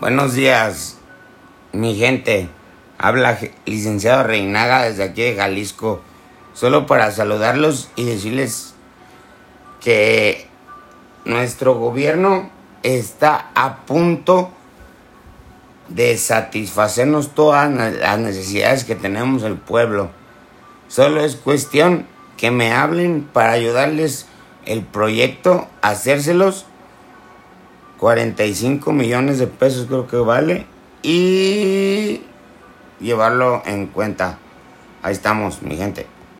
Buenos días, mi gente. Habla licenciado Reinaga desde aquí de Jalisco. Solo para saludarlos y decirles que nuestro gobierno está a punto de satisfacernos todas las necesidades que tenemos el pueblo. Solo es cuestión que me hablen para ayudarles el proyecto, hacérselos 45 millones de pesos creo que vale y llevarlo en cuenta. Ahí estamos, mi gente.